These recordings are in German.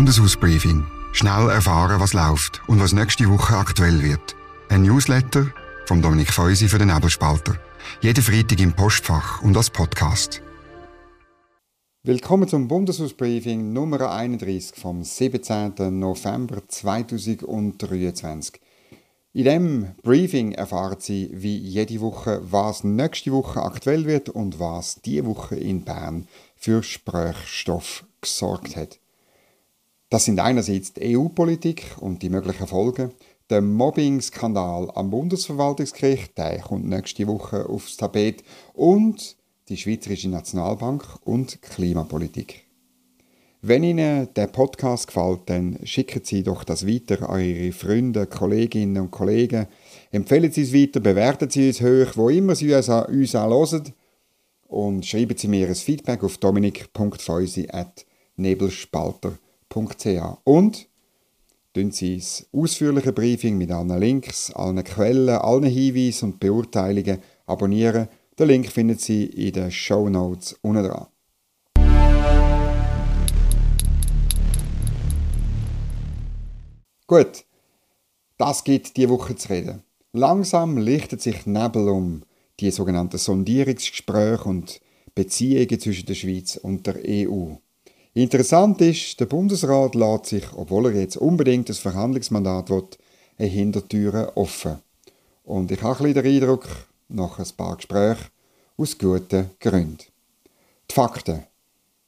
Bundeshausbriefing. Schnell erfahren, was läuft und was nächste Woche aktuell wird. Ein Newsletter vom Dominik Feusi für den Nebelspalter. Jeden Freitag im Postfach und als Podcast. Willkommen zum Bundeshausbriefing Nummer 31 vom 17. November 2023. In diesem Briefing erfahren Sie wie jede Woche, was nächste Woche aktuell wird und was diese Woche in Bern für Sprechstoff gesorgt hat. Das sind einerseits die EU-Politik und die möglichen Folgen, der Mobbing-Skandal am Bundesverwaltungsgericht, der kommt nächste Woche aufs Tapet, und die Schweizerische Nationalbank und Klimapolitik. Wenn Ihnen der Podcast gefällt, dann schicken Sie doch das weiter an Ihre Freunde, Kolleginnen und Kollegen. Empfehlen Sie es weiter, bewerten Sie es hoch, wo immer Sie uns, uns auch hören. Und schreiben Sie mir ein Feedback auf dominik.feusi.nebelspalter.com www.ch und tun Sie das ausführliche Briefing mit allen Links, allen Quellen, allen Hinweisen und Beurteilungen abonnieren. Den Link finden Sie in den Show Notes unten dran. Gut, das geht die Woche zu reden. Langsam lichtet sich Nebel um die sogenannten Sondierungsgespräche und Beziehungen zwischen der Schweiz und der EU. Interessant ist, der Bundesrat lässt sich, obwohl er jetzt unbedingt das Verhandlungsmandat will, eine Hintertüre offen. Und ich habe den Eindruck, nach ein paar Gesprächen, aus guten Gründen. Die Fakten.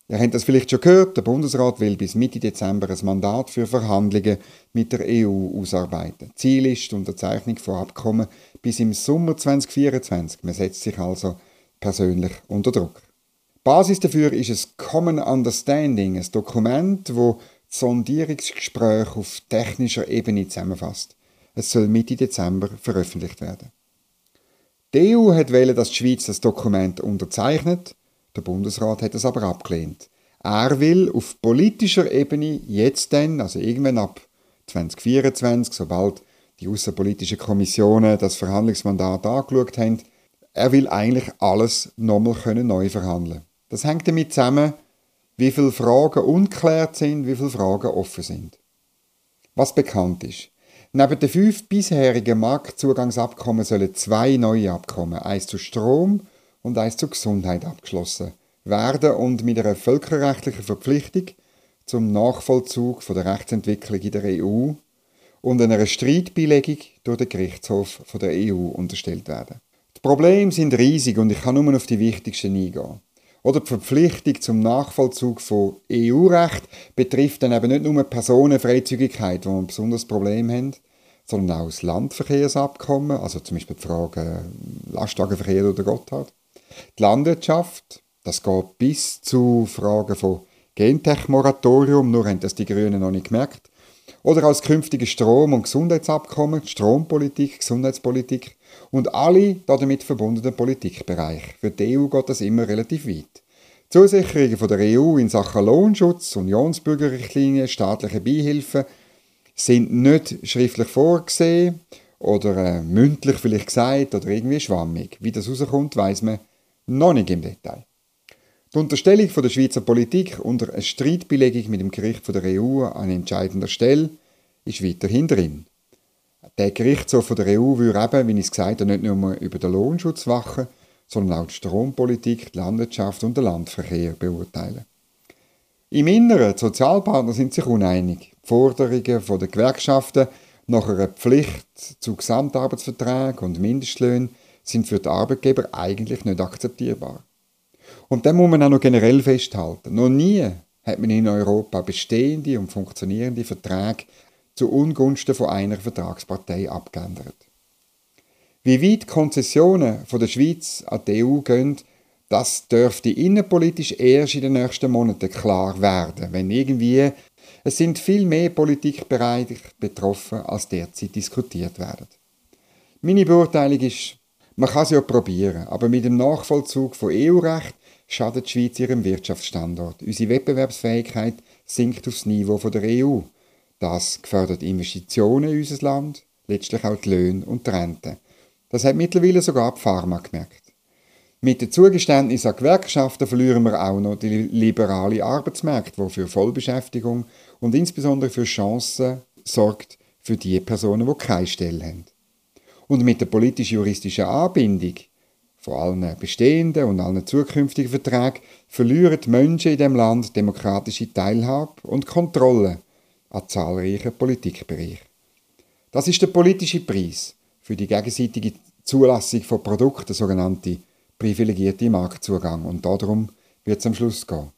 Ihr habt das vielleicht schon gehört, der Bundesrat will bis Mitte Dezember ein Mandat für Verhandlungen mit der EU ausarbeiten. Ziel ist die Unterzeichnung von Abkommen bis im Sommer 2024. Man setzt sich also persönlich unter Druck. Basis dafür ist ein Common Understanding, ein Dokument, wo Sondierungsgespräche auf technischer Ebene zusammenfasst. Es soll Mitte Dezember veröffentlicht werden. Die EU hat wählen, dass die Schweiz das Dokument unterzeichnet. Der Bundesrat hat es aber abgelehnt. Er will auf politischer Ebene jetzt dann, also irgendwann ab 2024, sobald die außenpolitischen Kommissionen das Verhandlungsmandat angeschaut haben, er will eigentlich alles nochmal neu verhandeln das hängt damit zusammen, wie viele Fragen unklärt sind, wie viele Fragen offen sind. Was bekannt ist. Neben den fünf bisherigen Marktzugangsabkommen sollen zwei neue Abkommen, eins zu Strom und eins zur Gesundheit abgeschlossen werden und mit einer völkerrechtlichen Verpflichtung zum Nachvollzug von der Rechtsentwicklung in der EU und einer Streitbeilegung durch den Gerichtshof von der EU unterstellt werden. Die Probleme sind riesig und ich kann nur auf die wichtigsten eingehen. Oder die Verpflichtung zum Nachvollzug von EU-Recht betrifft dann eben nicht nur Personenfreizügigkeit, wo wir ein besonderes Problem haben, sondern auch das Landverkehrsabkommen, also zum Beispiel die Frage Lastwagenverkehr oder Gotthard. Die Landwirtschaft, das geht bis zu Fragen von Gentech-Moratorium, nur haben das die Grünen noch nicht gemerkt. Oder als künftige Strom- und Gesundheitsabkommen, Strompolitik, Gesundheitspolitik und alle damit verbundenen Politikbereiche. Für die EU geht das immer relativ weit. Zusicherungen von der EU in Sachen Lohnschutz, Unionsbürgerrichtlinien, staatliche Beihilfen sind nicht schriftlich vorgesehen oder äh, mündlich vielleicht gesagt oder irgendwie schwammig. Wie das rauskommt, weiß man noch nicht im Detail. Die Unterstellung von der Schweizer Politik unter eine Streitbelegung mit dem Gericht von der EU an entscheidender Stelle ist weiterhin drin. Der Gerichtshof der EU würde eben, wie ich es gesagt habe, nicht nur über den Lohnschutz wachen, sondern auch die Strompolitik, die Landwirtschaft und den Landverkehr beurteilen. Im Inneren, die Sozialpartner sind sich uneinig. Die Forderungen der Gewerkschaften nach einer Pflicht zu Gesamtarbeitsverträgen und Mindestlöhnen sind für die Arbeitgeber eigentlich nicht akzeptierbar. Und dann muss man auch noch generell festhalten, noch nie hat man in Europa bestehende und funktionierende Verträge zu Ungunsten von einer Vertragspartei abgeändert. Wie weit Konzessionen von der Schweiz an die EU gehen, das dürfte innenpolitisch erst in den nächsten Monaten klar werden, wenn irgendwie es sind viel mehr Politikbereiche betroffen, als derzeit diskutiert werden. Meine Beurteilung ist, man kann es ja probieren, aber mit dem Nachvollzug von EU-Recht schadet die Schweiz ihrem Wirtschaftsstandort. Unsere Wettbewerbsfähigkeit sinkt aufs Niveau der EU. Das gefördert Investitionen in unser Land, letztlich auch die Löhne und die Renten. Das hat mittlerweile sogar die Pharma gemerkt. Mit dem Zugeständnis an Gewerkschaften verlieren wir auch noch die liberale Arbeitsmärkte, die für Vollbeschäftigung und insbesondere für Chancen sorgt für die Personen, die keine Stelle haben. Und mit der politisch-juristischen Anbindung von allen bestehenden und allen zukünftigen Verträgen verlieren die Menschen in dem Land demokratische Teilhabe und Kontrolle an zahlreichen Politikbereichen. Das ist der politische Preis für die gegenseitige Zulassung von Produkten, sogenannte privilegierte Marktzugang. Und darum wird es am Schluss gehen.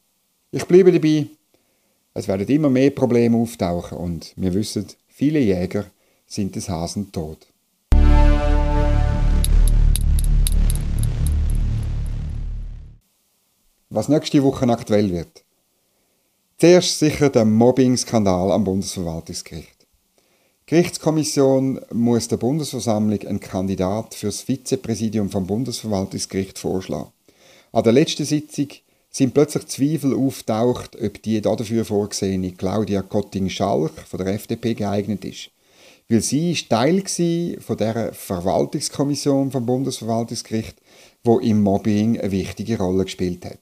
Ich bleibe dabei, es werden immer mehr Probleme auftauchen und wir wissen, viele Jäger sind des Hasen tot. Was nächste Woche aktuell wird. Zuerst sicher der Mobbing-Skandal am Bundesverwaltungsgericht. Die Gerichtskommission muss der Bundesversammlung einen Kandidat fürs Vizepräsidium vom Bundesverwaltungsgericht vorschlagen. An der letzten Sitzung sind plötzlich Zweifel auftaucht, ob die dafür vorgesehene Claudia Kotting-Schalch von der FDP geeignet ist. Weil sie ist Teil von der Verwaltungskommission vom Bundesverwaltungsgericht, wo im Mobbing eine wichtige Rolle gespielt hat.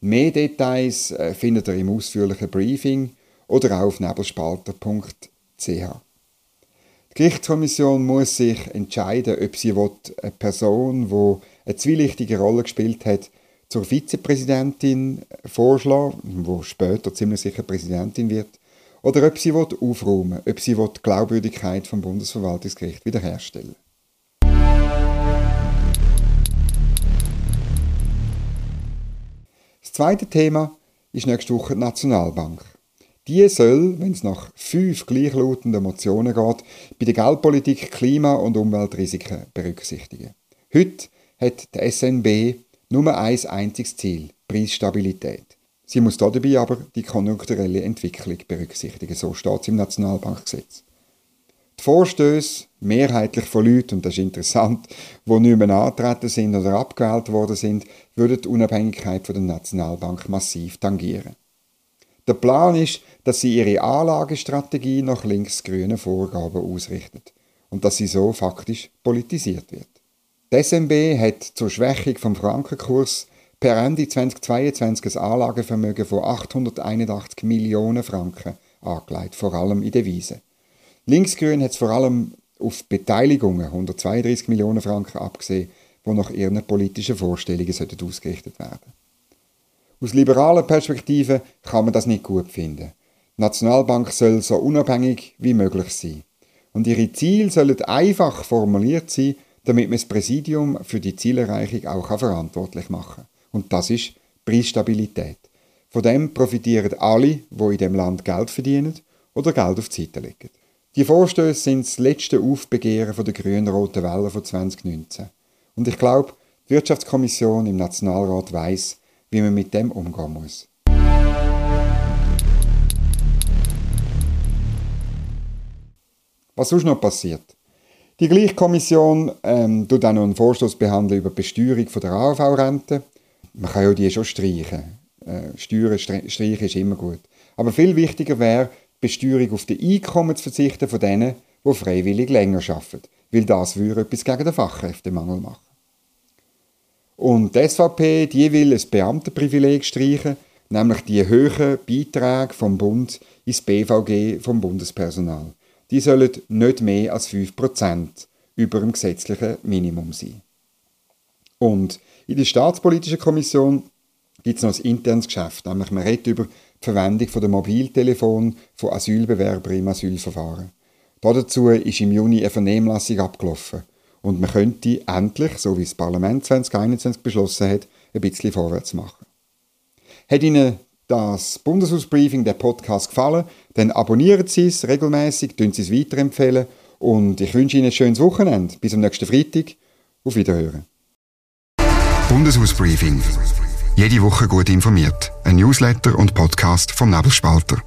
Mehr Details äh, findet ihr im ausführlichen Briefing oder auch auf nebelspalter.ch. Die Gerichtskommission muss sich entscheiden, ob sie eine Person, die eine zwielichtige Rolle gespielt hat, zur Vizepräsidentin vorschlagen, wo später ziemlich sicher Präsidentin wird, oder ob sie aufräumen ob sie die Glaubwürdigkeit vom Bundesverwaltungsgericht wiederherstellen zweite Thema ist nächste Woche die Nationalbank. Die soll, wenn es nach fünf gleichlautenden Motionen geht, bei der Geldpolitik Klima- und Umweltrisiken berücksichtigen. Heute hat die SNB nur ein einziges Ziel, Preisstabilität. Sie muss dabei aber die konjunkturelle Entwicklung berücksichtigen, so steht es im Nationalbankgesetz. Die Vorstöße, mehrheitlich von Leuten, und das ist interessant, die nicht mehr antreten sind oder abgewählt worden sind, würden die Unabhängigkeit von der Nationalbank massiv tangieren. Der Plan ist, dass sie ihre Anlagestrategie nach linksgrünen Vorgaben ausrichtet und dass sie so faktisch politisiert wird. Die SMB hat zur Schwächung vom Frankenkurs per Ende 2022 ein Anlagevermögen von 881 Millionen Franken angelegt, vor allem in Devisen. Linksgrün hat es vor allem auf Beteiligungen 132 Millionen Franken abgesehen, die nach ihren politischen Vorstellungen ausgerichtet werden sollten. Aus liberaler Perspektive kann man das nicht gut finden. Die Nationalbank soll so unabhängig wie möglich sein. Und ihre Ziele sollen einfach formuliert sein, damit man das Präsidium für die Zielerreichung auch verantwortlich machen kann. Und das ist Preisstabilität. Von dem profitieren alle, die in dem Land Geld verdienen oder Geld auf die Seite legen. Die Vorstöße sind das letzte Aufbegehren der grün-roten Welle von 2019. Und ich glaube, die Wirtschaftskommission im Nationalrat weiß, wie man mit dem umgehen muss. Was sonst noch passiert? Die Gleichkommission ähm, tut auch noch einen Vorstoß behandeln über die Besteuerung der AV-Rente. Man kann ja die schon streichen. Äh, Steuern streichen ist immer gut. Aber viel wichtiger wäre, Besteuerung auf die Einkommen zu verzichten von denen, die freiwillig länger arbeiten. Weil das würde etwas gegen den Fachkräftemangel machen. Und die SVP, die will ein Beamtenprivileg streichen, nämlich die hohen Beiträge vom Bund ins BVG vom Bundespersonal. Die sollen nicht mehr als 5% über dem gesetzlichen Minimum sein. Und in der Staatspolitischen Kommission gibt es noch ein internes Geschäft, nämlich man redet über Verwendung der Mobiltelefon von Asylbewerbern im Asylverfahren. Dazu ist im Juni eine Vernehmlassung abgelaufen und man könnte endlich, so wie das Parlament 2021 beschlossen hat, ein bisschen vorwärts machen. Hat Ihnen das Bundeshausbriefing, der Podcast gefallen, dann abonnieren Sie es regelmäßig, tun Sie es weiterempfehlen und ich wünsche Ihnen ein schönes Wochenende. Bis am nächsten Freitag. Auf Wiederhören. Bundeshausbriefing. Jede Woche gut informiert. Ein Newsletter und Podcast vom Nebelspalter.